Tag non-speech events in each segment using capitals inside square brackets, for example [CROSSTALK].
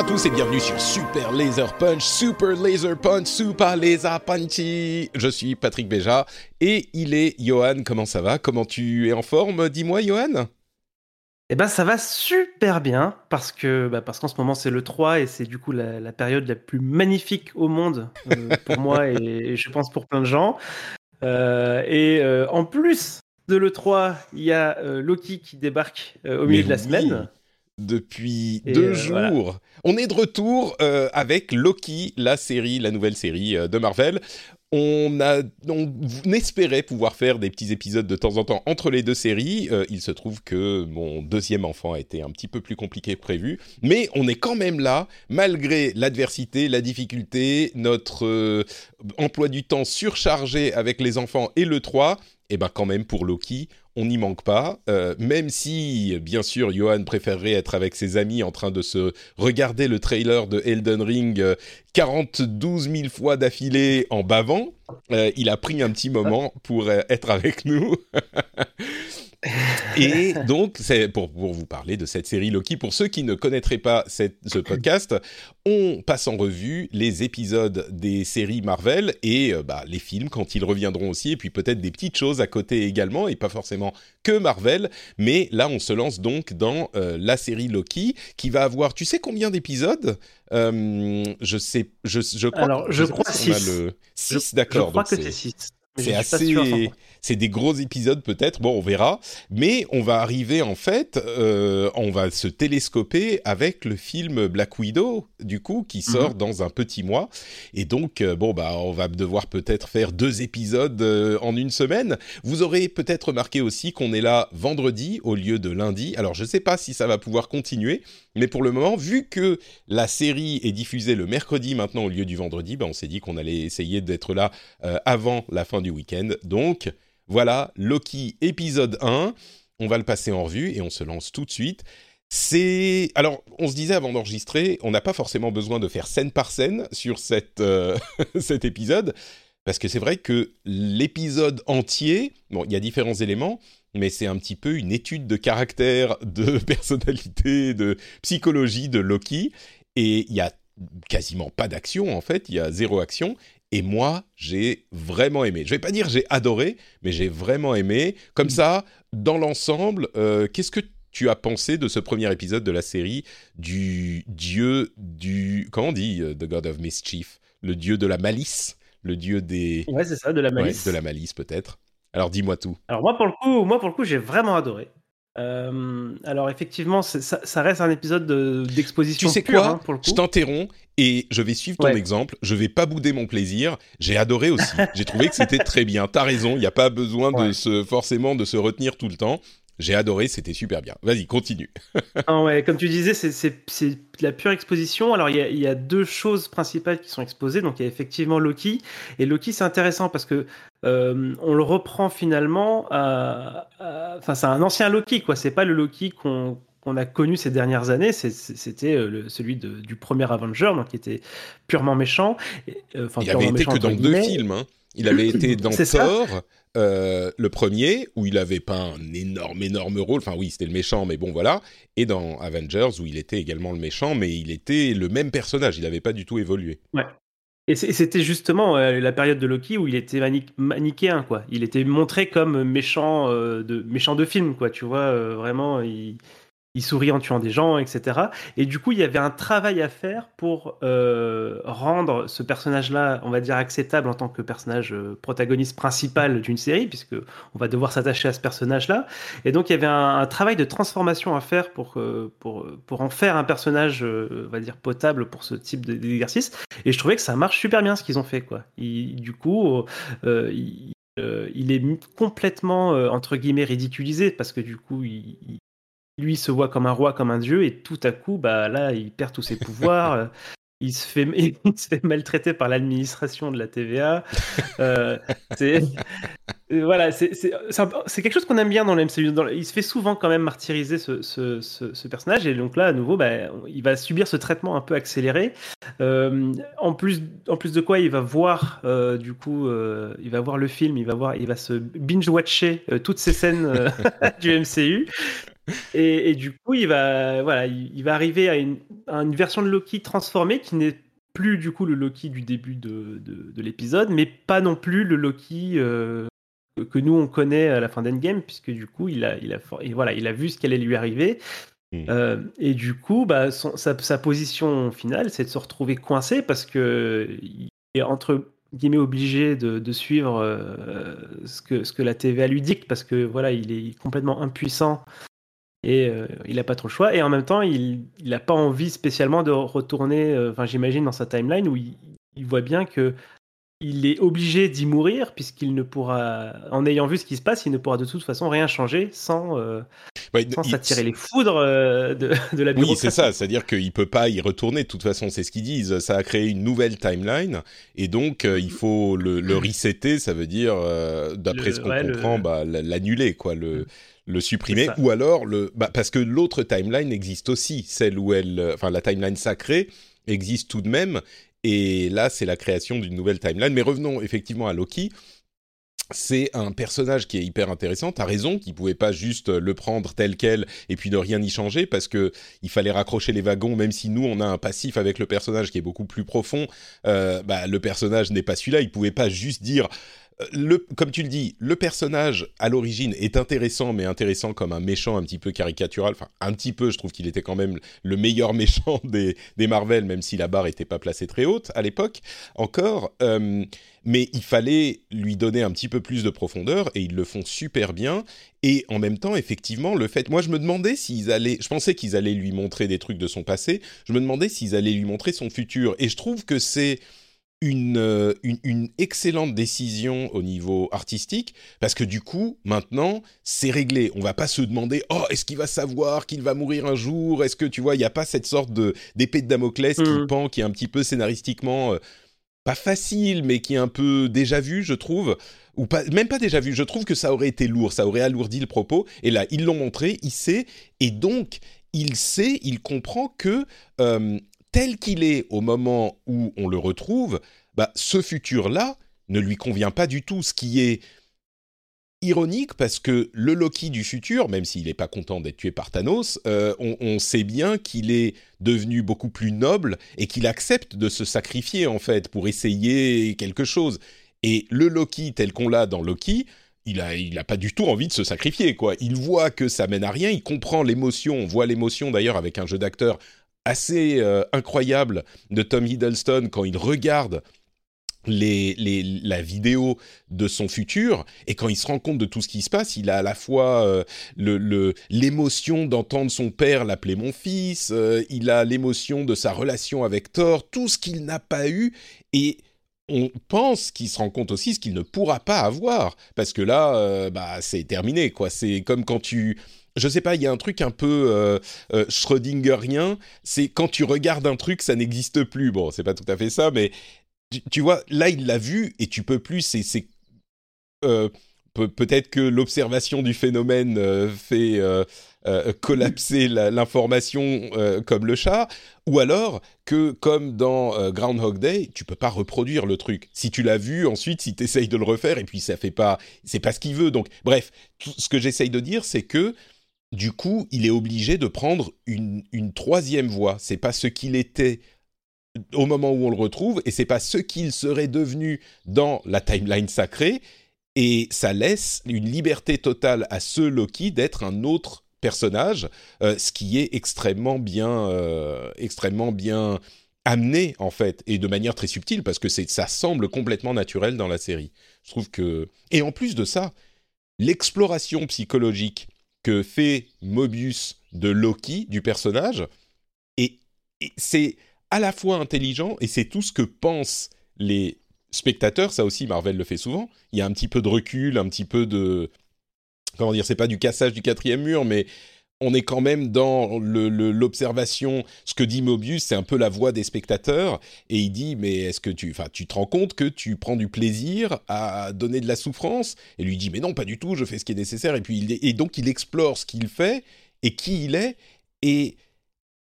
à tous et bienvenue sur Super Laser Punch, Super Laser Punch, Super Laser Punchy. Je suis Patrick Béja et il est Johan. Comment ça va? Comment tu es en forme? Dis-moi, Johan. Eh ben ça va super bien parce que bah, parce qu'en ce moment c'est le 3 et c'est du coup la, la période la plus magnifique au monde euh, pour moi [LAUGHS] et, et je pense pour plein de gens. Euh, et euh, en plus de le 3, il y a Loki qui débarque au milieu Mais de la oui. semaine. Depuis Et, deux euh, jours, voilà. on est de retour euh, avec Loki, la série, la nouvelle série euh, de Marvel. On, a, on espérait pouvoir faire des petits épisodes de temps en temps entre les deux séries. Euh, il se trouve que mon deuxième enfant a été un petit peu plus compliqué que prévu, mais on est quand même là, malgré l'adversité, la difficulté, notre euh, emploi du temps surchargé avec les enfants et le 3. Et ben quand même pour Loki, on n'y manque pas. Euh, même si, bien sûr, Johan préférerait être avec ses amis en train de se regarder le trailer de Elden Ring euh, 42 000 fois d'affilée en bavant, euh, il a pris un petit moment pour euh, être avec nous. [LAUGHS] Et donc, c'est pour, pour vous parler de cette série Loki. Pour ceux qui ne connaîtraient pas cette- ce podcast, on passe en revue les épisodes des séries Marvel et euh, bah, les films quand ils reviendront aussi, et puis peut-être des petites choses à côté également, et pas forcément que Marvel. Mais là, on se lance donc dans euh, la série Loki, qui va avoir, tu sais combien d'épisodes? Euh, Je sais, je, je crois. Alors, je crois le Je- 6, d'accord. Je crois donc que c'est- c'est 6. C'est assez, c'est des gros épisodes peut-être. Bon, on verra. Mais on va arriver en fait, euh, on va se télescoper avec le film Black Widow du coup qui sort dans un petit mois. Et donc euh, bon bah on va devoir peut-être faire deux épisodes euh, en une semaine. Vous aurez peut-être remarqué aussi qu'on est là vendredi au lieu de lundi. Alors je sais pas si ça va pouvoir continuer, mais pour le moment, vu que la série est diffusée le mercredi maintenant au lieu du vendredi, bah, on s'est dit qu'on allait essayer d'être là avant la fin du week-end. Donc voilà, Loki épisode 1. On va le passer en revue et on se lance tout de suite. C'est alors on se disait avant d'enregistrer, on n'a pas forcément besoin de faire scène par scène sur euh, [LAUGHS] cet épisode parce que c'est vrai que l'épisode entier, bon, il y a différents éléments, mais c'est un petit peu une étude de caractère, de [LAUGHS] personnalité, de psychologie de Loki et il y a quasiment pas d'action en fait, il y a zéro action et moi, j'ai vraiment aimé. Je vais pas dire j'ai adoré, mais j'ai vraiment aimé. Comme ça, dans l'ensemble, euh, qu'est-ce que tu as pensé de ce premier épisode de la série du dieu du... Comment on dit euh, The God of Mischief? Le dieu de la malice? Le dieu des... Ouais, c'est ça, de la Ouais, malice. de la malice peut-être. Alors dis-moi tout. Alors moi pour le coup, moi pour le coup, j'ai vraiment adoré. Euh, alors effectivement, ça, ça reste un épisode de- d'exposition Tu sais pure, quoi hein, pour le coup. Je t'interromps et je vais suivre ton Ouais. exemple. Je vais pas bouder mon plaisir. J'ai adoré aussi. J'ai trouvé que c'était très bien. T'as raison. Il n'y a pas besoin de se forcément de se retenir tout le temps. J'ai adoré. C'était super bien. Vas-y, continue. [LAUGHS] Ah ouais, comme tu disais, c'est- de la pure exposition. Alors, il y, a, il y a deux choses principales qui sont exposées. Donc, il y a effectivement Loki. Et Loki, c'est intéressant parce que euh, on le reprend finalement Enfin, c'est un ancien Loki, quoi. C'est pas le Loki qu'on qu'on a connu ces dernières années, c'était euh, celui de- du premier Avenger, donc qui était purement méchant. Euh, enfin, Il purement avait été méchant, que dans deux films. hein. Il avait été [CLEARS THROAT] dans C'est ça. Euh, le premier, où il avait pas un énorme, énorme rôle. Enfin, oui, c'était le méchant, mais bon, voilà. Et dans Avengers, où il était également le méchant, mais il était le même personnage. Il n'avait pas du tout évolué. Et c'est- c'était justement euh, la période de Loki où il était mani- manichéen, quoi. Il était montré comme méchant euh, de méchant de film, quoi. Tu vois, vraiment, il, il sourit en tuant des gens, etc. Et du coup, il y avait un travail à faire pour euh, rendre ce personnage-là, on va dire, acceptable en tant que personnage euh, protagoniste principal d'une série, puisque on va devoir s'attacher à ce personnage-là. Et donc, il y avait un, travail de transformation à faire pour, euh, pour, pour en faire un personnage, on va dire, potable pour ce type d'exercice. Et je trouvais que ça marche super bien ce qu'ils ont fait, quoi. du coup, il, il est complètement entre guillemets ridiculisé parce que du coup il, lui se voit comme un roi, comme un dieu, et tout à coup, bah là, il perd tous ses [LAUGHS] pouvoirs. Euh, il se fait, [LAUGHS] il se fait maltraiter par l'administration de la TVA. Euh, c'est [LAUGHS] voilà, c'est quelque chose qu'on aime bien dans le MCU. il se fait souvent quand même martyriser ce, ce, ce, personnage, et donc là, à nouveau, bah, il va subir ce traitement un peu accéléré. Euh, en plus, en plus de quoi, il va voir du coup, il va voir le film, il va voir, il va se binge-watcher toutes ces scènes du MCU. Et, du coup, il va, voilà, il, va arriver à une, version de Loki transformée qui n'est plus du coup le Loki du début de, de, l'épisode, mais pas non plus le Loki euh, que nous on connaît à la fin d'Endgame, puisque du coup, il a, il a, et voilà, il a vu ce qui allait lui arriver. Hmm. Euh, et du coup, bah, sa, sa, position finale, c'est de se retrouver coincé parce que il est entre guillemets obligé de, de suivre euh, ce, que, ce que la TVA lui dicte parce que voilà, il est complètement impuissant et euh, il n'a pas trop le choix. Et en même temps, il n'a pas envie spécialement de retourner, euh, enfin j'imagine, dans sa timeline où il, voit bien que il est obligé d'y mourir puisqu'il ne pourra, en ayant vu ce qui se passe, il ne pourra de toute façon rien changer sans, euh, sans s'attirer les foudres de, [LAUGHS] de, la bureaucratie. Oui, c'est ça, c'est-à-dire qu'il peut pas y retourner. De toute façon, c'est ce qu'ils disent. Ça a créé une nouvelle timeline et donc il faut le, le resetter. Ça veut dire, d'après ce qu'on comprend, bah, l'annuler, quoi. Le le supprimer ou alors le bah, parce que l'autre timeline existe aussi celle où elle enfin la timeline sacrée existe tout de même et là c'est la création d'une nouvelle timeline mais revenons effectivement à Loki c'est un personnage qui est hyper intéressant. T'as raison, qu'il pouvait pas juste le prendre tel quel et puis ne rien y changer parce que il fallait raccrocher les wagons. Même si nous on a un passif avec le personnage qui est beaucoup plus profond, euh, bah, le personnage n'est pas celui-là. Il pouvait pas juste dire comme tu le dis, le personnage à l'origine est intéressant, mais intéressant comme un méchant un petit peu caricatural. Enfin, un petit peu, je trouve qu'il était quand même le meilleur [LAUGHS] méchant des, des Marvel, même si la barre n'était pas placée très haute à l'époque encore. Euh, mais il fallait lui donner un petit peu plus de profondeur et ils le font super bien. Et en même temps, effectivement, le fait, moi je me demandais s'ils allaient, je pensais qu'ils allaient lui montrer des trucs de son passé. Je me demandais s'ils allaient lui montrer son futur. Et je trouve que c'est euh, une, une, excellente décision au niveau artistique parce que du coup maintenant c'est réglé. On va pas se demander oh est-ce qu'il va savoir qu'il va mourir un jour? Est-ce que tu vois il n'y a pas cette sorte de d'épée de Damoclès qui mmh. pend qui est un petit peu scénaristiquement euh, pas facile mais qui est un peu déjà vu je trouve. Ou pas même pas déjà vu. Je trouve que ça aurait été lourd. Ça aurait alourdi le propos. Et là ils l'ont montré il sait. Et donc il sait, il comprend que euh, tel qu'il est au moment où on le retrouve, bah, ce futur-là ne lui convient pas du tout, ce qui est ironique parce que le Loki du futur, même s'il n'est pas content d'être tué par Thanos, euh, on, sait bien qu'il est devenu beaucoup plus noble et qu'il accepte de se sacrifier en fait pour essayer quelque chose. Et le Loki tel qu'on l'a dans Loki, il a, il a pas du tout envie de se sacrifier quoi. Il voit que ça mène à rien, il comprend l'émotion, on voit l'émotion d'ailleurs avec un jeu d'acteur assez euh, incroyable de Tom Hiddleston quand il regarde la vidéo de son futur et quand il se rend compte de tout ce qui se passe, il a à la fois euh, l'émotion d'entendre son père l'appeler mon fils, euh, il a l'émotion de sa relation avec Thor, tout ce qu'il n'a pas eu et on pense qu'il se rend compte aussi ce qu'il ne pourra pas avoir parce que là bah c'est terminé quoi, c'est comme quand tu je sais pas, il y a un truc un peu euh, euh, Schrödingerien, c'est quand tu regardes un truc, ça n'existe plus. Bon, c'est pas tout à fait ça, mais tu, vois, là, il l'a vu et tu peux plus. C'est euh, peut-être que l'observation du phénomène fait collapser l'information comme le chat, ou alors que, comme dans Groundhog Day, tu peux pas reproduire le truc. Si tu l'as vu, ensuite, si tu essayes de le refaire, et puis ça fait pas, c'est pas ce qu'il veut. Donc, bref, ce que j'essaye de dire, c'est que du coup, il est obligé de prendre une, troisième voie. C'est pas ce qu'il était au moment où on le retrouve, et c'est pas ce qu'il serait devenu dans la timeline sacrée. Et ça laisse une liberté totale à ce Loki d'être un autre personnage, ce qui est extrêmement bien, extrêmement bien amené en fait, et de manière très subtile parce que ça semble complètement naturel dans la série. Je trouve que et en plus de ça, l'exploration psychologique que fait Mobius de Loki du personnage, et c'est à la fois intelligent et c'est tout ce que pensent les spectateurs. Ça aussi, Marvel le fait souvent. Il y a un petit peu de recul, un petit peu de comment dire, c'est pas du cassage du quatrième mur, mais on est quand même dans l'observation. Ce que dit Mobius, c'est un peu la voix des spectateurs, et il dit mais est-ce que tu, enfin, tu te rends compte que tu prends du plaisir à donner de la souffrance? Et lui dit mais non, pas du tout. Je fais ce qui est nécessaire. Et puis et donc il explore ce qu'il fait et qui il est, et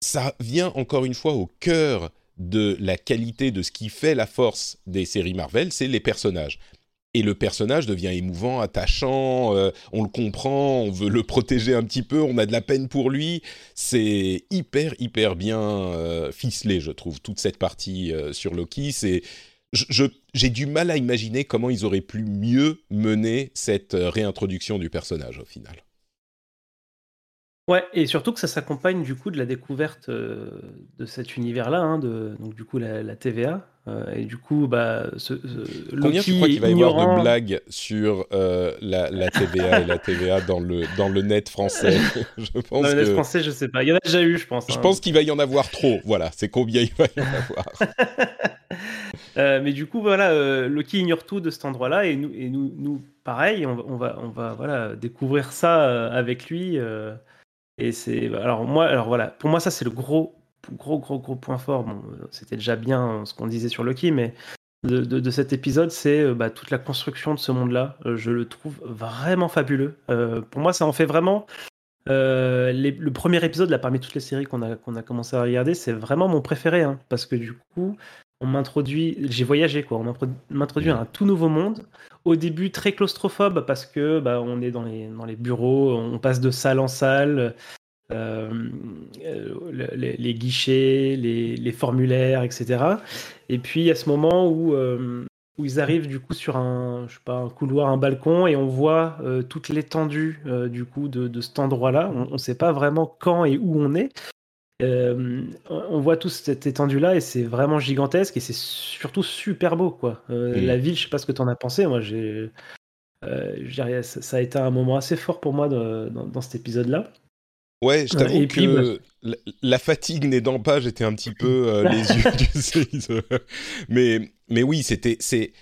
ça vient encore une fois au cœur de la qualité de ce qui fait la force des séries Marvel, c'est les personnages et le personnage devient émouvant, attachant, euh, on le comprend, on veut le protéger un petit peu, on a de la peine pour lui. C'est hyper, hyper bien euh, ficelé, je trouve, toute cette partie euh, sur Loki. C'est, j'ai du mal à imaginer comment ils auraient pu mieux mener cette réintroduction du personnage au final. Ouais, et surtout que ça s'accompagne du coup de la découverte de cet univers-là, hein, donc du coup la TVA, euh, et du coup, bah, ce, Combien tu crois qu'il va y avoir de blagues sur euh, la, la, TVA et la TVA dans le, dans le net français? [LAUGHS] [LAUGHS] Je pense Dans le net français, je sais pas. Il y en a déjà eu, je pense. Je hein. pense qu'il va y en avoir trop. Voilà, c'est combien il va y en avoir. [LAUGHS] euh, mais du coup, voilà, euh, Loki ignore tout de cet endroit-là et nous, et nous, nous pareil, on, on, va, on va voilà, découvrir ça avec lui. et c'est alors moi, alors voilà, pour moi ça c'est le gros gros, gros, gros point fort, bon, c'était déjà bien ce qu'on disait sur Loki, mais de, cet épisode, c'est euh, bah, toute la construction de ce monde-là. Euh, je le trouve vraiment fabuleux. Euh, pour moi, ça en fait vraiment. le premier épisode, là, parmi toutes les séries qu'on a, a commencé à regarder, c'est vraiment mon préféré, hein, parce que du coup, on m'introduit, j'ai voyagé quoi, on m'introduit à un tout nouveau monde. Au début très claustrophobe parce que bah, on est dans les, dans les bureaux, on passe de salle en salle, euh, les, guichets, les, formulaires, etc. Et puis à ce moment où, euh, où ils arrivent du coup sur un, je sais pas, un couloir, un balcon, et on voit euh, toute l'étendue du coup de, cet endroit-là. On ne sait pas vraiment quand et où on est. on voit toute cette étendue-là et c'est vraiment gigantesque et c'est surtout super beau quoi. La ville, je sais pas ce que tu en as pensé. Moi, j'ai, ça, a été un moment assez fort pour moi dans cet épisode-là. Ouais, je t'avoue que bah, la, fatigue n'aidant pas, j'étais un petit peu euh, [LAUGHS] les yeux, tu sais. [LAUGHS] Mais, mais oui, c'était, c'est.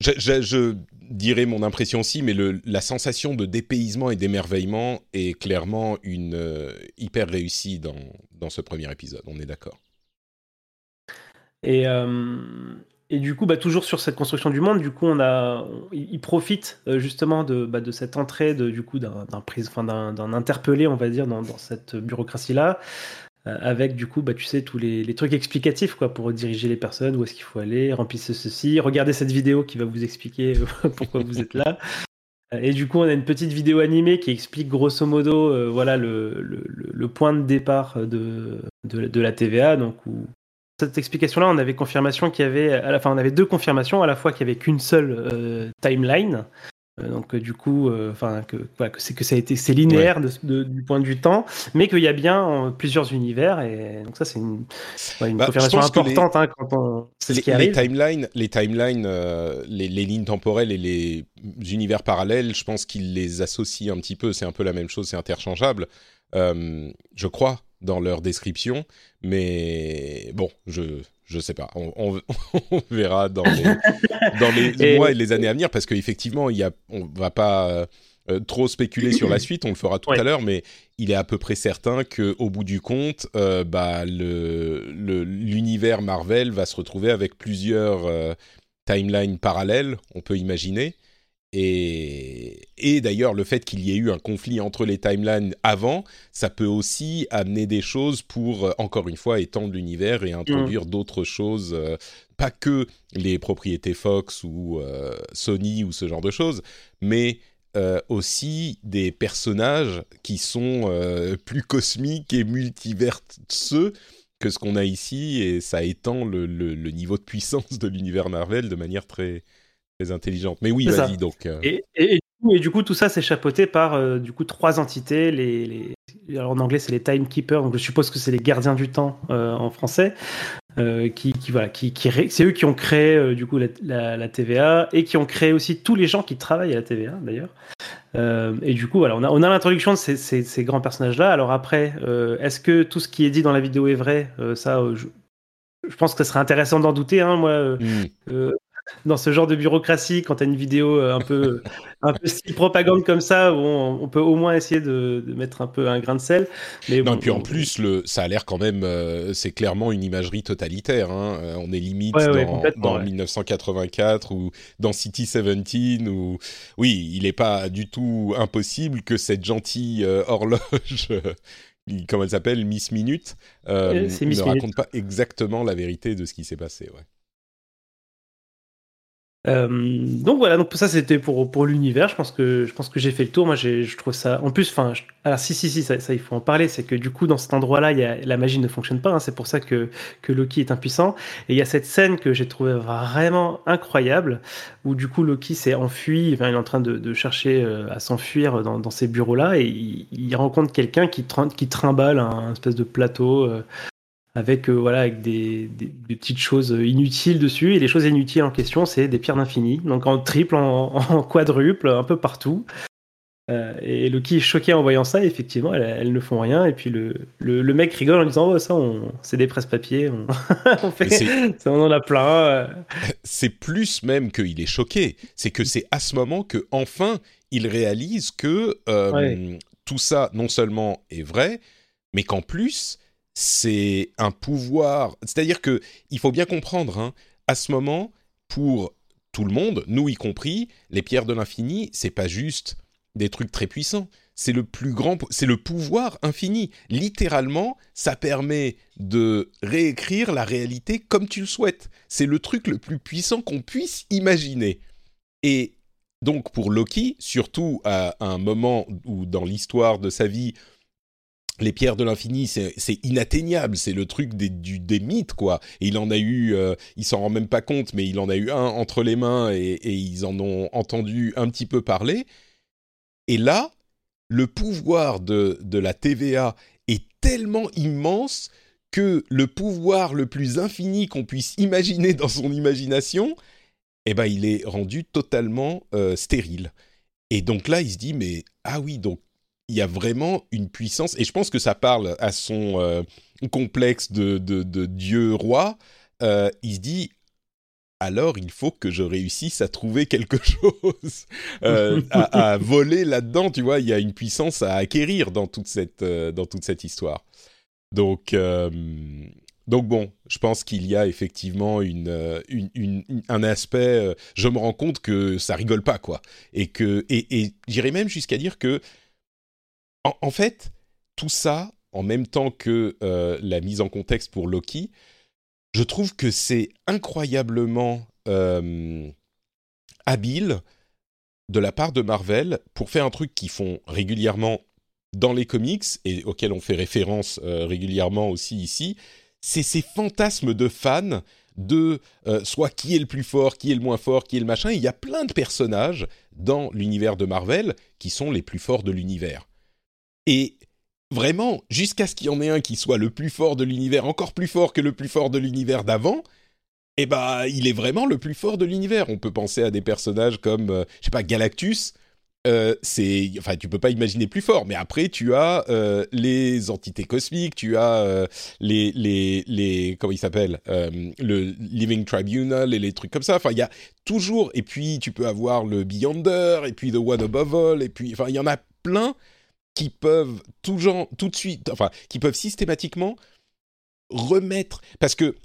Je, je, dirais mon impression aussi, mais le, la sensation de dépaysement et d'émerveillement est clairement une euh, hyper réussie dans, dans ce premier épisode. On est d'accord. Et, euh, et du coup, bah, toujours sur cette construction du monde, du coup, on a, il profite euh, justement de, bah, de cette entrée de, du coup d'un d'un interpellé, on va dire, dans, cette bureaucratie-là, euh, avec du coup, bah, tu sais, tous les, trucs explicatifs quoi, pour diriger les personnes, où est-ce qu'il faut aller, remplissez ceci, regardez cette vidéo qui va vous expliquer euh, [LAUGHS] pourquoi vous êtes là. Et du coup, on a une petite vidéo animée qui explique grosso modo, voilà, le, le, le, point de départ de, de, la TVA, donc cette explication-là, on avait confirmation qu'il y avait, à la fin, on avait deux confirmations, à la fois qu'il n'y avait qu'une seule euh, timeline, euh, donc euh, du coup, enfin que, c'est que ça a été c'est linéaire du point de vue temps, mais qu'il y a bien plusieurs univers et donc ça c'est une, bah, confirmation importante hein, quand on c'est ce qui arrive. Les timelines, les timelines, les, les, lignes temporelles et les univers parallèles, je pense qu'ils les associent un petit peu. C'est un peu la même chose, c'est interchangeable. je crois dans leur description, mais bon, je je sais pas, on, [LAUGHS] verra dans les, [LAUGHS] dans les mois et les années à venir parce qu'effectivement, il y a, on va pas euh, trop spéculer sur la suite, on le fera tout à l'heure, mais il est à peu près certain que au bout du compte, euh, bah, le, l'univers Marvel va se retrouver avec plusieurs euh, timelines parallèles, on peut imaginer. Et, d'ailleurs, le fait qu'il y ait eu un conflit entre les timelines avant, ça peut aussi amener des choses pour, euh, encore une fois, étendre l'univers et introduire d'autres choses, euh, pas que les propriétés Fox ou euh, Sony ou ce genre de choses, mais aussi des personnages qui sont plus cosmiques et multiverseux que ce qu'on a ici, et ça étend le, le niveau de puissance de l'univers Marvel de manière très, très intelligente. Mais oui, vas-y donc. Euh. Et, et du coup, tout ça, c'est chapeauté par du coup trois entités. Les, alors, en anglais, c'est les timekeepers. Donc, je suppose que c'est les gardiens du temps en français. qui, qui, voilà, qui, qui c'est eux qui ont créé du coup la, la, TVA et qui ont créé aussi tous les gens qui travaillent à la TVA d'ailleurs. Euh, et du coup, voilà, on a, on a l'introduction de ces, ces, ces grands personnages-là. Alors après, euh, est-ce que tout ce qui est dit dans la vidéo est vrai? Euh, Ça, je, je, pense que ce serait intéressant d'en douter. Hein, moi, mm dans ce genre de bureaucratie, quand tu as une vidéo euh, un peu, [LAUGHS] un peu style propagande comme ça, on, on peut au moins essayer de, de, mettre un peu un grain de sel. Mais non, et puis en plus, le, ça a l'air quand même, euh, c'est clairement une imagerie totalitaire. Hein. Euh, on est limite dans, dans 1984 ou dans City 17 ou oui, il n'est pas du tout impossible que cette gentille horloge [LAUGHS] comment elle s'appelle, Miss Minute, ne raconte pas exactement la vérité de ce qui s'est passé. Ouais. Euh, donc voilà, donc ça c'était pour pour l'univers. Je pense que je pense que j'ai fait le tour. Moi, je trouve ça. En plus, enfin, alors si si si, ça, il faut en parler. C'est que du coup, dans cet endroit-là, la magie ne fonctionne pas. Hein, c'est pour ça que que Loki est impuissant. Et il y a cette scène que j'ai trouvé vraiment incroyable, où du coup Loki s'est enfui. Il est en train de, de chercher euh, à s'enfuir dans, dans ces bureaux-là, et il, il rencontre quelqu'un qui, qui trimballe un, espèce de plateau. Euh, avec euh, voilà avec des, des, petites choses inutiles dessus. Et les choses inutiles en question c'est des pierres d'infini. Donc en triple en, [LAUGHS] en, quadruple un peu partout. Euh, et Loki est choqué en voyant ça. Et effectivement elles, ne font rien. Et puis le, le, le mec rigole en disant oh ça c'est des presse-papiers. On, [LAUGHS] on fait [LAUGHS] on en a plein c'est plus même qu'il est choqué. C'est que c'est à ce moment que enfin il réalise que euh, tout ça non seulement est vrai mais qu'en plus c'est un pouvoir. C'est-à-dire que il faut bien comprendre, hein, à ce moment, pour tout le monde, nous y compris, les pierres de l'infini, c'est pas juste des trucs très puissants. C'est le plus grand, c'est le pouvoir infini. Littéralement, ça permet de réécrire la réalité comme tu le souhaites. C'est le truc le plus puissant qu'on puisse imaginer. Et donc pour Loki, surtout à un moment où dans l'histoire de sa vie, les pierres de l'infini, c'est inatteignable, c'est le truc des, du, des mythes, quoi. Et il en a eu, euh, il s'en rend même pas compte, mais il en a eu un entre les mains et, ils en ont entendu un petit peu parler. Et là, le pouvoir de, de la TVA est tellement immense que le pouvoir le plus infini qu'on puisse imaginer dans son imagination, eh ben, il est rendu totalement euh, stérile. Et donc là, il se dit, mais ah oui, donc il y a vraiment une puissance, et je pense que ça parle à son euh, complexe de, de, dieu roi. Euh, il se dit alors il faut que je réussisse à trouver quelque [LAUGHS] chose, euh, à, voler là-dedans. Tu vois, il y a une puissance à acquérir dans toute cette, dans toute cette histoire. Donc, donc bon, je pense qu'il y a effectivement une, une, un aspect. je me rends compte que ça rigole pas, quoi. Et que, et, et j'irais même jusqu'à dire que en, fait, tout ça, en même temps que euh, la mise en contexte pour Loki, je trouve que c'est incroyablement euh, habile de la part de Marvel pour faire un truc qu'ils font régulièrement dans les comics et auquel on fait référence euh, régulièrement aussi ici, c'est ces fantasmes de fans de soit qui est le plus fort, qui est le moins fort, qui est le machin. il y a plein de personnages dans l'univers de Marvel qui sont les plus forts de l'univers. Et vraiment, jusqu'à ce qu'il y en ait un qui soit le plus fort de l'univers, encore plus fort que le plus fort de l'univers d'avant, eh ben, il est vraiment le plus fort de l'univers. On peut penser à des personnages comme, euh, je sais pas, Galactus. Euh, c'est, enfin, tu peux pas imaginer plus fort. Mais après, tu as euh, les entités cosmiques, tu as les, les, les, comment il s'appelle, le Living Tribunal et les trucs comme ça. Enfin, il y a toujours. Et puis, tu peux avoir le Beyonder, et puis The One Above All, et puis, enfin, il y en a plein qui peuvent tout de suite, enfin, qui peuvent systématiquement remettre, parce que,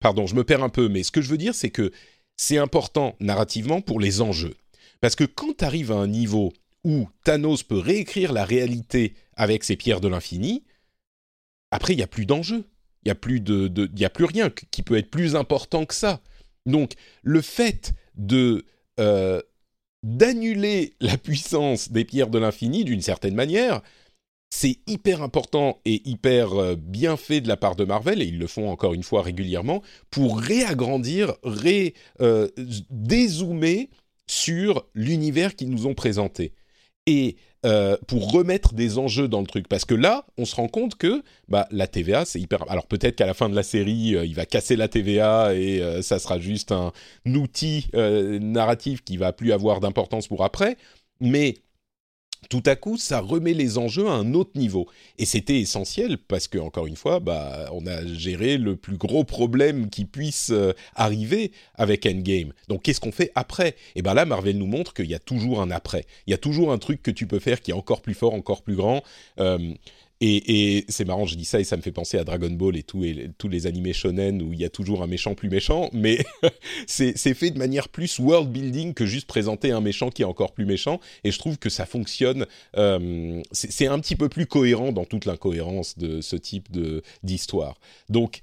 pardon, je me perds un peu, mais ce que je veux dire, c'est que c'est important narrativement pour les enjeux. Parce que quand tu arrives à un niveau où Thanos peut réécrire la réalité avec ses pierres de l'infini, après, il n'y a plus d'enjeu. Il n'y a, plus de, de a plus rien qui peut être plus important que ça. Donc, le fait de euh, d'annuler la puissance des pierres de l'infini d'une certaine manière, c'est hyper important et hyper euh, bien fait de la part de Marvel, et ils le font encore une fois régulièrement, pour réagrandir, ré, euh, dézoomer sur l'univers qu'ils nous ont présenté. Et euh, pour remettre des enjeux dans le truc. Parce que là, on se rend compte que bah, la TVA, c'est hyper... Alors peut-être qu'à la fin de la série, euh, il va casser la TVA et euh, ça sera juste un outil narratif qui va plus avoir d'importance pour après. Mais tout à coup, ça remet les enjeux à un autre niveau. Et c'était essentiel parce que, encore une fois, bah, on a géré le plus gros problème qui puisse euh, arriver avec Endgame. Donc, qu'est-ce qu'on fait après? Et eh bien là, Marvel nous montre qu'il y a toujours un après. Il y a toujours un truc que tu peux faire qui est encore plus fort, encore plus grand. Euh, et, c'est marrant, je dis ça et ça me fait penser à Dragon Ball et, tous les animés shonen où il y a toujours un méchant plus méchant, mais [LAUGHS] c'est fait de manière plus world building que juste présenter un méchant qui est encore plus méchant. Et je trouve que ça fonctionne. Euh, c'est un petit peu plus cohérent dans toute l'incohérence de ce type d'histoire. Donc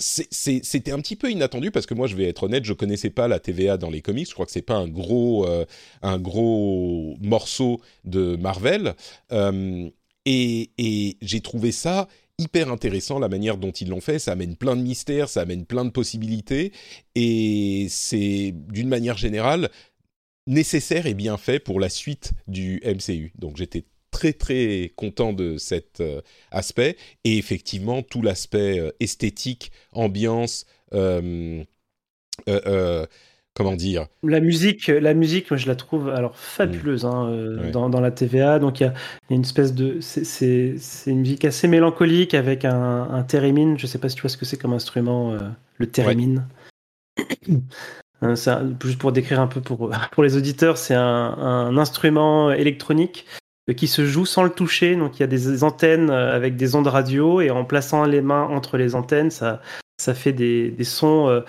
c'était un petit peu inattendu parce que moi je vais être honnête je connaissais pas la TVA dans les comics je crois que c'est pas un gros euh, un gros morceau de Marvel euh, et, j'ai trouvé ça hyper intéressant la manière dont ils l'ont fait. Ça amène plein de mystères, ça amène plein de possibilités. Et c'est, d'une manière générale, nécessaire et bien fait pour la suite du MCU. Donc j'étais très très content de cet euh, aspect. Et effectivement, tout l'aspect euh, esthétique, ambiance, euh, comment dire La musique, la musique, moi je la trouve alors fabuleuse mm. hein, euh, dans, dans, la TVA. Donc il y, a une espèce de, c'est une musique assez mélancolique avec un, un thérémine. Je sais pas si tu vois ce que c'est comme instrument, euh, le thérémine. [COUGHS] Hein, juste pour décrire un peu pour, [LAUGHS] pour les auditeurs, c'est un, un, instrument électronique euh, qui se joue sans le toucher. Donc il y a des antennes avec des ondes radio et en plaçant les mains entre les antennes, ça, ça fait des, des sons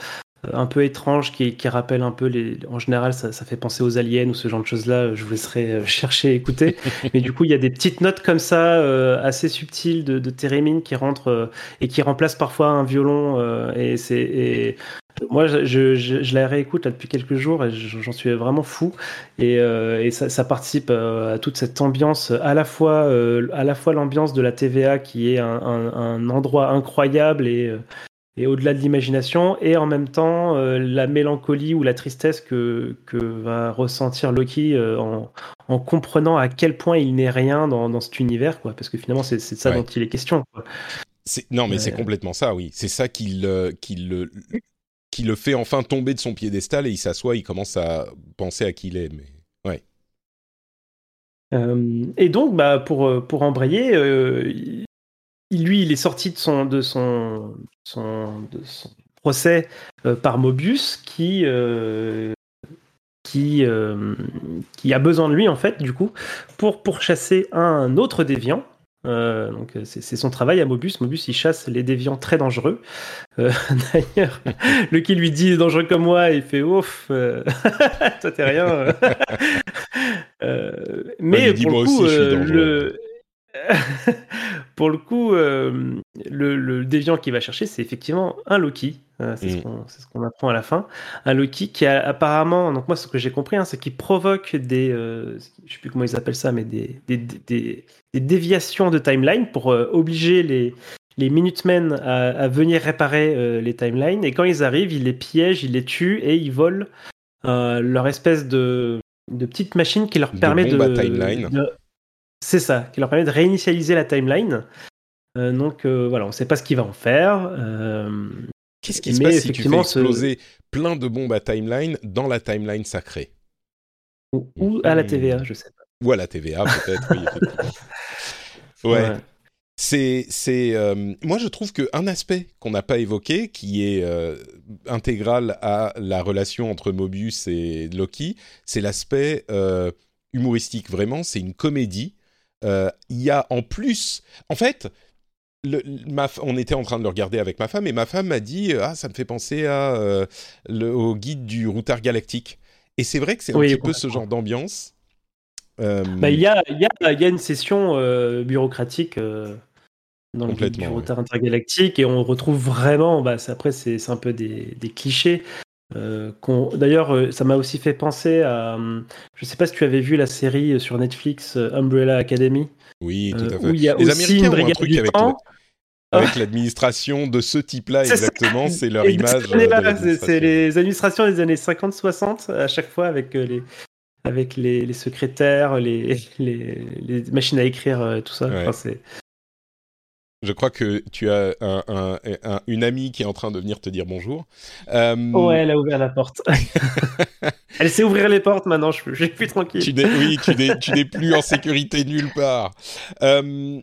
un peu étrange qui, qui, rappelle un peu les. En général, ça, ça, fait penser aux aliens ou ce genre de choses-là. Je vous laisserai euh, chercher, écouter. [LAUGHS] Mais du coup, il y a des petites notes comme ça, euh, assez subtiles de, de thérémine qui rentrent euh, et qui remplacent parfois un violon. et c'est. Moi, je, je, je, la réécoute là, depuis quelques jours et j'en suis vraiment fou. Et, et ça, ça, participe à toute cette ambiance, à la fois, à la fois l'ambiance de la TVA qui est un, un, un endroit incroyable et et au-delà de l'imagination, et en même temps euh, la mélancolie ou la tristesse que, que va ressentir Loki euh, en, en, comprenant à quel point il n'est rien dans, dans, cet univers, quoi, parce que finalement c'est ça dont il est question. Non, mais c'est complètement ça, oui. C'est ça qui le, qui, le, qui le fait enfin tomber de son piédestal et il s'assoit, il commence à penser à qui il est. Mais... Ouais. Euh, et donc, bah, pour, pour embrayer, lui, il est sorti de son, de son, son, de son procès euh, par Mobius qui, euh, qui, euh, qui a besoin de lui, en fait, du coup, pour pourchasser un autre déviant. donc c'est son travail à Mobius. Mobius il chasse les déviants très dangereux. [LAUGHS] D'ailleurs, le qui lui dit dangereux comme moi, il fait ouf, [LAUGHS] toi t'es rien. [LAUGHS] mais pour le coup, le [LAUGHS] pour le coup, euh, le, déviant qui va chercher, c'est effectivement un Loki. Euh, c'est ce qu'on apprend à la fin. Un Loki qui a apparemment, donc moi ce que j'ai compris, hein, c'est qu'il provoque des, euh, je sais plus comment ils appellent ça, mais des, des, des, déviations de timeline pour obliger les, les Minutemen à, à venir réparer les timelines. Et quand ils arrivent, ils les piègent, ils les tuent et ils volent leur espèce de, de petite machine qui leur permet de, de, c'est ça, qui leur permet de réinitialiser la timeline. Euh, donc euh, voilà, on ne sait pas ce qu'il va en faire. Euh, Qu'est-ce qui se passe si tu fais exploser plein de bombes à timeline dans la timeline sacrée? Ou, à la TVA, je sais pas. Ou à la TVA, peut-être, oui. [LAUGHS] ouais. C'est, c'est, moi je trouve qu'un aspect qu'on n'a pas évoqué, qui est intégral à la relation entre Mobius et Loki, c'est l'aspect humoristique. Vraiment, c'est une comédie euh, il y a en plus, en fait, le, on était en train de le regarder avec ma femme et ma femme m'a dit ah ça me fait penser à euh, le, au guide du routard galactique. Et c'est vrai que c'est un petit peu ce genre d'ambiance. Euh, bah, il y, a, y, a, y, a, une session bureaucratique dans le guide du routard intergalactique et on retrouve vraiment bah, après c'est un peu des, des clichés euh, d'ailleurs, euh, ça m'a aussi fait penser à. Euh, je sais pas si tu avais vu la série sur Netflix Umbrella Academy. Oui, tout à fait. Où il y a aussi une brigade du temps. avec l'administration de ce type-là exactement. C'est leur image. C'est les administrations des années 50-60 à chaque fois avec les avec les, les secrétaires, les, [LAUGHS] les, les machines à écrire, tout ça. Ouais. Enfin, Je crois que tu as un- un- un- une amie qui est en train de venir te dire bonjour. Euh, Ouais, elle a ouvert la porte. [LAUGHS] elle sait ouvrir les portes maintenant, je, je suis plus tranquille. Tu oui, tu n'es, plus en sécurité nulle part. Euh,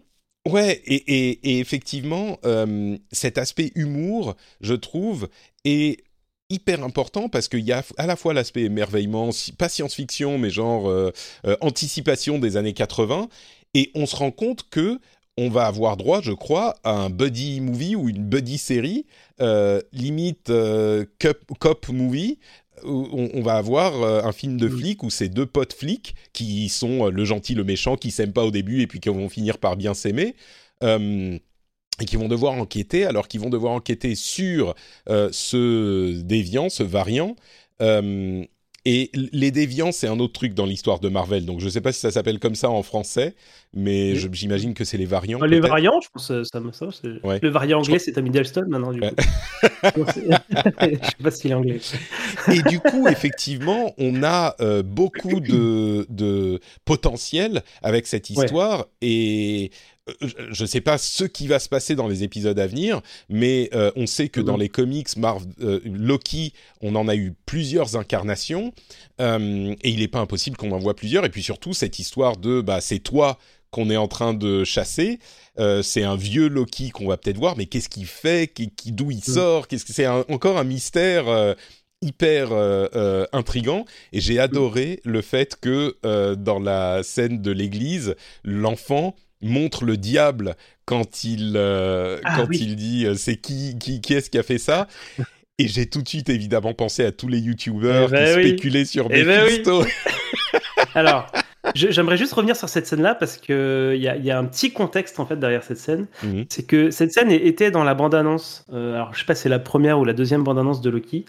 ouais, et, et, et effectivement, euh, cet aspect humour, je trouve, est hyper important parce qu'il y a à la fois l'aspect émerveillement, pas science-fiction, mais genre euh, euh, anticipation des années 80, et on se rend compte que on va avoir droit, je crois, à un buddy movie ou une buddy série, euh, limite euh, cop, cop movie, où on, on va avoir euh, un film de flics où c'est deux potes flics qui sont le gentil, le méchant, qui s'aiment pas au début et puis qui vont finir par bien s'aimer. Euh, et qui vont devoir enquêter, alors qu'ils vont devoir enquêter sur ce déviant, ce variant. Euh, et les déviants, c'est un autre truc dans l'histoire de Marvel. Donc je sais pas si ça s'appelle comme ça en français, mais Oui. j'imagine que c'est les variants. les peut-être. variants, je pense, euh, ça ça, Ouais. Le variant anglais, c'est Tom Hiddleston maintenant, du coup. Ouais. [LAUGHS] Je sais pas s'il est anglais. Et du coup, effectivement, on a euh, beaucoup de, de potentiel avec cette Ouais. histoire. Et je ne sais pas ce qui va se passer dans les épisodes à venir, mais euh, on sait que Mhm. dans les comics, Marv, euh, Loki, on en a eu plusieurs incarnations. euh, et il n'est pas impossible qu'on en voit plusieurs. Et puis surtout, cette histoire de bah, c'est toi qu'on est en train de chasser. Euh, c'est un vieux Loki qu'on va peut-être voir, mais qu'est-ce qu'il fait? Qui, qui- D'où il sort? Qu'est-ce que c'est encore un mystère euh, hyper euh, euh, intrigant. Et j'ai adoré le fait que euh, dans la scène de l'église, l'enfant montre le diable quand il euh, Ah quand oui. il dit euh, c'est qui qui qui est-ce qui a fait ça? [LAUGHS] Et j'ai tout de suite évidemment pensé à tous les youtubeurs Eh ben qui oui. spéculaient sur Eh ben oui. [LAUGHS] [LAUGHS] Alors, j'aimerais juste revenir sur cette scène-là parce qu'il y a, il y a un petit contexte en fait derrière cette scène. Mhm. C'est que cette scène était dans la bande-annonce. euh, alors, je sais pas, si c'est la première ou la deuxième bande-annonce de Loki.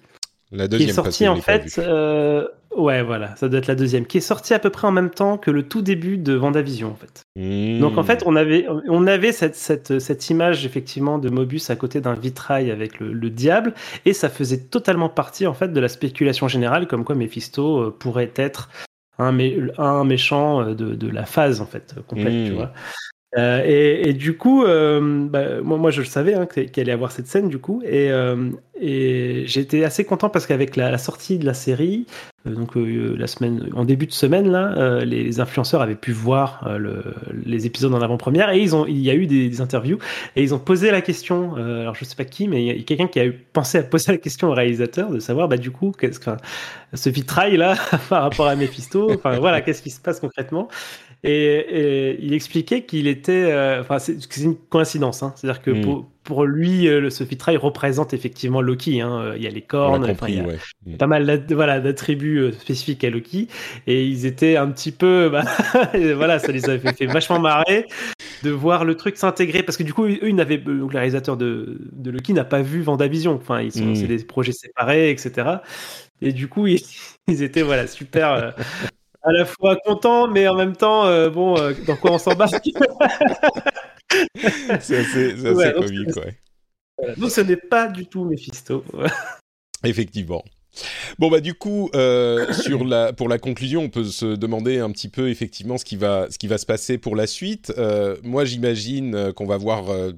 La qui deuxième est parce que sortie en fait. euh, ouais, voilà, ça doit être la deuxième. Qui est sortie à peu près en même temps que le tout début de Vendavision en fait. Mmh. Donc en fait, on avait, on avait cette, cette, cette image effectivement de Mobius à côté d'un vitrail avec le, le diable, et ça faisait totalement partie en fait de la spéculation générale, comme quoi Mephisto euh, pourrait être un, mé- un méchant euh, de, de la phase en fait complète, tu vois. Euh, et, du coup, euh, bah, moi, je le savais hein, qu'il allait y avoir cette scène du coup, et, euh, j'étais assez content parce qu'avec la, sortie de la série, donc la semaine, en début de semaine là, les influenceurs avaient pu voir le- les épisodes en avant-première et il y a eu des, interviews et ils ont posé la question. alors je sais pas qui, mais il y a quelqu'un qui a pensé à poser la question au réalisateur de savoir bah du coup ce vitrail là [LAUGHS] par rapport à Mephisto, enfin voilà qu'est-ce qui se passe concrètement. Et, et il expliquait qu'il était, euh, enfin c'est c'est une coïncidence, hein. c'est-à-dire que Mm. pour, pour lui euh, le- ce vitrail représente effectivement Loki. Hein. Il y a les cornes, il y a- ouais. pas mal voilà, d'attributs euh, spécifiques à Loki et ils étaient un petit peu [LAUGHS] bah, voilà ça les avait fait, fait vachement marrer de voir le truc s'intégrer parce que du coup eux ils n'avaient donc le réalisateur de, de Loki n'a pas vu Vendavision enfin ils sont Mm. c'est des projets séparés etc et du coup ils, [LAUGHS] ils étaient voilà super à la fois contents mais en même temps euh, bon euh, dans quoi on s'embarque [LAUGHS] C'est assez, c'est assez Ouais, donc comique, ouais. Voilà. donc ce n'est pas du tout Mephisto Effectivement. Bon bah du coup euh, [COUGHS] sur la pour la conclusion on peut se demander un petit peu effectivement ce qui va ce qui va se passer pour la suite. Euh, moi j'imagine euh, qu'on va voir euh,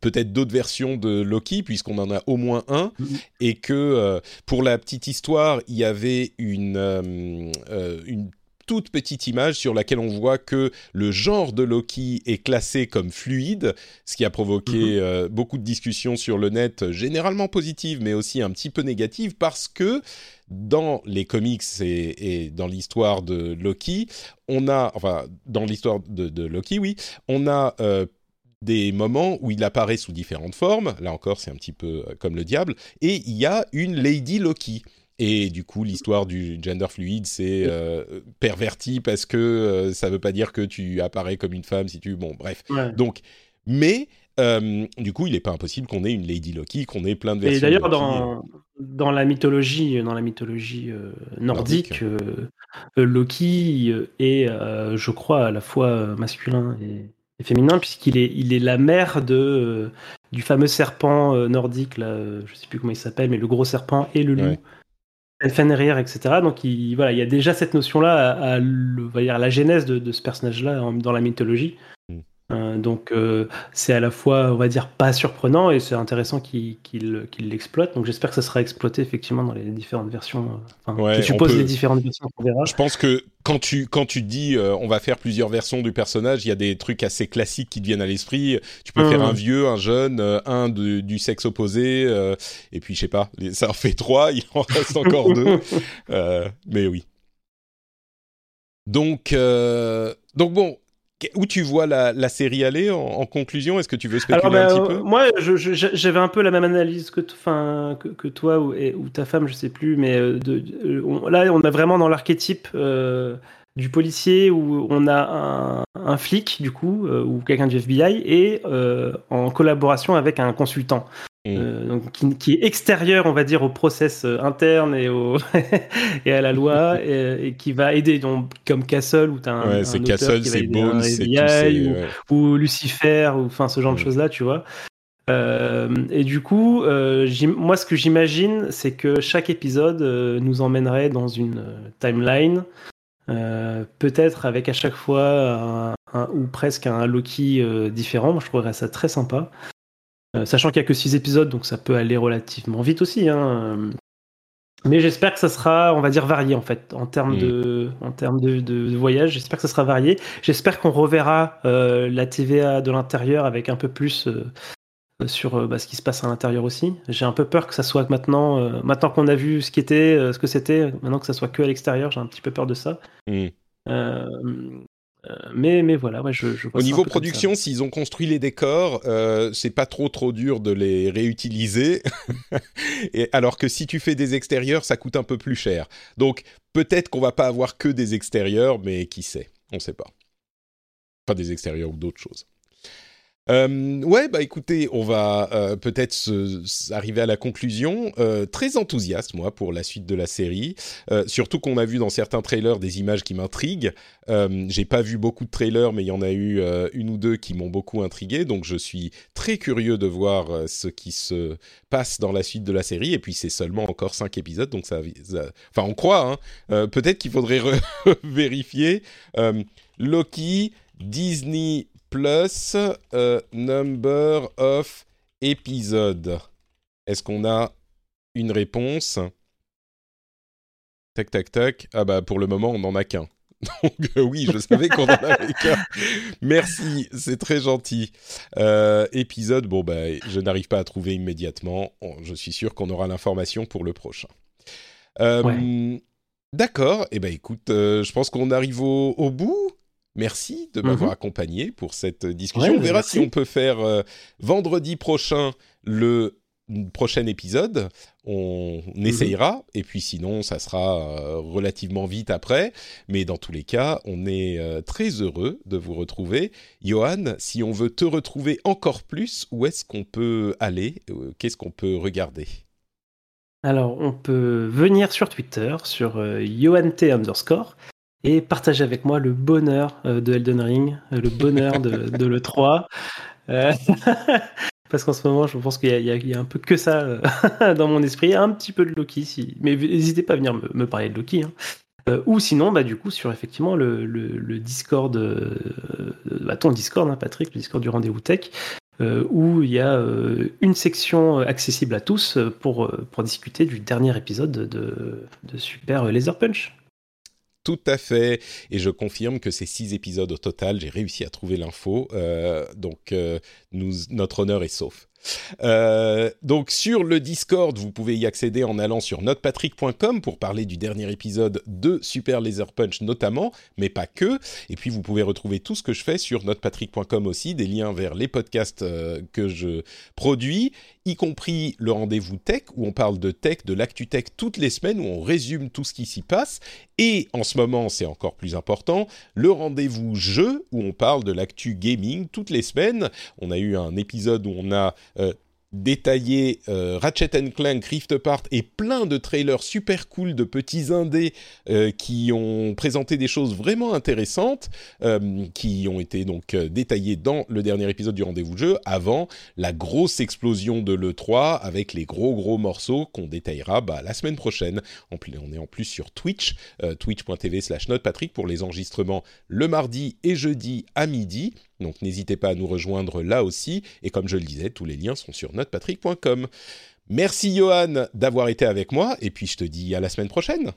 peut-être d'autres versions de Loki puisqu'on en a au moins un Mhm. et que pour la petite histoire il y avait une une toute petite image sur laquelle on voit que le genre de Loki est classé comme fluide, ce qui a provoqué euh, beaucoup de discussions sur le net, généralement positives, mais aussi un petit peu négatives, parce que dans les comics et, et dans l'histoire de Loki, on a, enfin, dans l'histoire de, de Loki, oui, on a euh, des moments où il apparaît sous différentes formes. Là encore, c'est un petit peu euh, comme le diable. Et il y a une Lady Loki. Et du coup, l'histoire du gender fluide, c'est euh, perverti parce que euh, ça veut pas dire que tu apparais comme une femme si tu... Bon, bref. Ouais. Donc, mais euh, du coup, il n'est pas impossible qu'on ait une Lady Loki, qu'on ait plein de versions. Et d'ailleurs, dans, dans la mythologie, dans la mythologie euh, nordique, Nordique. euh, euh, Loki euh, est, euh, je crois, à la fois euh, masculin et, et féminin, puisqu'il est, il est la mère de, du fameux serpent nordique, là, je sais plus comment il s'appelle, mais le gros serpent et le loup. Etc. Donc il, y a déjà cette notion-là à, la genèse de, ce personnage-là dans la mythologie. Euh, donc euh, c'est à la fois, on va dire, pas surprenant et c'est intéressant qu'il l'exploite. Donc j'espère que ça sera exploité effectivement dans les différentes versions. Euh, enfin, je suppose les différentes versions qu'on verra. Je pense que quand tu quand tu dis on va faire plusieurs versions du personnage, il y a des trucs assez classiques qui te viennent à l'esprit. Tu peux faire mmh. un vieux, un jeune, un du sexe opposé, et puis je sais pas, ça en fait trois, il en reste encore deux. [LAUGHS] mais oui. Donc donc bon, où tu vois la, série aller en, conclusion? Est-ce que tu veux spéculer un ben, petit peu? Moi, j'avais un peu la même analyse que, que, que toi ou, ou, ta femme, je sais plus, mais euh, de, là, on est vraiment dans l'archétype euh, du policier où on a un, flic, du coup, euh, ou quelqu'un du FBI, et en collaboration avec un consultant. Euh, donc, qui, est extérieur, on va dire, au process euh, interne et, au [LAUGHS] et à la loi, et, qui va aider, donc, comme Castle, où tu as un, ouais, c'est Castle, c'est Bones, c'est ou, ou, Lucifer, ou enfin ce genre de mm. choses-là, tu vois. Euh, et du coup, moi, ce que j'imagine, c'est que chaque épisode nous emmènerait dans une timeline, peut-être avec à chaque fois un, ou presque un Loki différent. Moi, je trouverais ça très sympa. Euh, sachant qu'il n'y a que 6 épisodes, donc ça peut aller relativement vite aussi. Hein. Mais j'espère que ça sera, on va dire, varié en fait, en termes, de, mm. en termes de, voyage. J'espère que ça sera varié. J'espère qu'on reverra euh, la TVA de l'intérieur avec un peu plus euh, sur bah, ce qui se passe à l'intérieur aussi. J'ai un peu peur que ça soit maintenant, maintenant qu'on a vu ce qui était, ce que c'était, maintenant que ça soit que à l'extérieur. J'ai un petit peu peur de ça. Mm. Euh, mais, mais voilà, ouais, je, je Au niveau production, s'ils ont construit les décors, euh, c'est pas trop trop dur de les réutiliser. [LAUGHS] Et alors que si tu fais des extérieurs, ça coûte un peu plus cher. Donc peut-être qu'on va pas avoir que des extérieurs, mais qui sait, on sait pas. Pas des extérieurs ou d'autres choses. Euh, ouais, bah écoutez, on va euh, peut-être arriver à la conclusion. Euh, très enthousiaste, moi, pour la suite de la série. Surtout qu'on a vu dans certains trailers des images qui m'intriguent. J'ai pas vu beaucoup de trailers, mais il y en a eu une ou deux qui m'ont beaucoup intrigué. Donc je suis très curieux de voir ce qui se passe dans la suite de la série. Et puis c'est seulement encore cinq épisodes, donc ça, enfin on croit. Hein. peut-être qu'il faudrait [LAUGHS] vérifier. Loki, Disney plus euh, number of episodes. Est-ce qu'on a une réponse? Tac, tac, tac. Ah bah pour le moment, on n'en a qu'un. [LAUGHS] Donc euh, oui, je savais qu'on en avait [LAUGHS] qu'un. Merci, c'est très gentil. Euh, épisode, bon bah je n'arrive pas à trouver immédiatement. Je suis sûr qu'on aura l'information pour le prochain. D'accord. Eh ben écoute, je pense qu'on arrive au bout. Merci de m'avoir mhm. accompagné pour cette discussion. on verra si on peut faire euh, vendredi prochain le prochain épisode. On mhm. essayera. Et puis sinon, ça sera euh, relativement vite après. Mais dans tous les cas, on est euh, très heureux de vous retrouver. Johan, si on veut te retrouver encore plus, où est-ce qu'on peut aller? Qu'est-ce qu'on peut regarder? Alors, on peut venir sur Twitter, sur YohanT underscore, et partager avec moi le bonheur euh, de Elden Ring, euh, le bonheur de, [LAUGHS] de l'E3. Euh, [LAUGHS] parce qu'en ce moment, je pense qu'il y, y, a un peu que ça [LAUGHS] dans mon esprit, un petit peu de Loki, si... mais n'hésitez pas à venir me, me parler de Loki. Hein. ou sinon, bah, du coup, sur effectivement le, le, le Discord, bah, ton Discord, hein, Patrick, le Discord du rendez-vous tech, où il y a une section accessible à tous pour, pour discuter du dernier épisode de, de Super Laser Punch. Tout à fait. Et je confirme que ces six épisodes au total, j'ai réussi à trouver l'info. Euh, donc, euh, nous, notre honneur est sauf. Euh, donc sur le Discord, vous pouvez y accéder en allant sur notepatrick.com pour parler du dernier épisode de Super Laser Punch notamment, mais pas que. Et puis vous pouvez retrouver tout ce que je fais sur notepatrick.com aussi, des liens vers les podcasts euh, que je produis, y compris le rendez-vous tech où on parle de tech, de l'actu tech toutes les semaines, où on résume tout ce qui s'y passe. Et en ce moment, c'est encore plus important, le rendez-vous jeu où on parle de l'actu gaming toutes les semaines. On a eu un épisode où on a détaillé euh, Ratchet Clank, Rift Apart et plein de trailers super cool de petits indés euh, qui ont présenté des choses vraiment intéressantes, euh, qui ont été donc détaillés dans le dernier épisode du rendez-vous jeu, avant la grosse explosion de l'E3 avec les gros gros morceaux qu'on détaillera bah, la semaine prochaine. On est en plus sur Twitch, twitch.tv slash notepatrick pour les enregistrements le mardi et jeudi à midi. Donc n'hésitez pas à nous rejoindre là aussi. Et comme je le disais, tous les liens sont sur notepatrick.com. Merci Johan d'avoir été avec moi. Et puis je te dis à la semaine prochaine.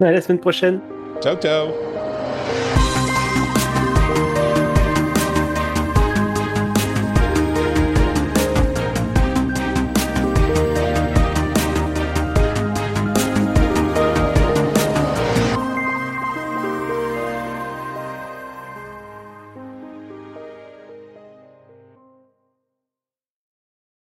À la semaine prochaine. Ciao ciao.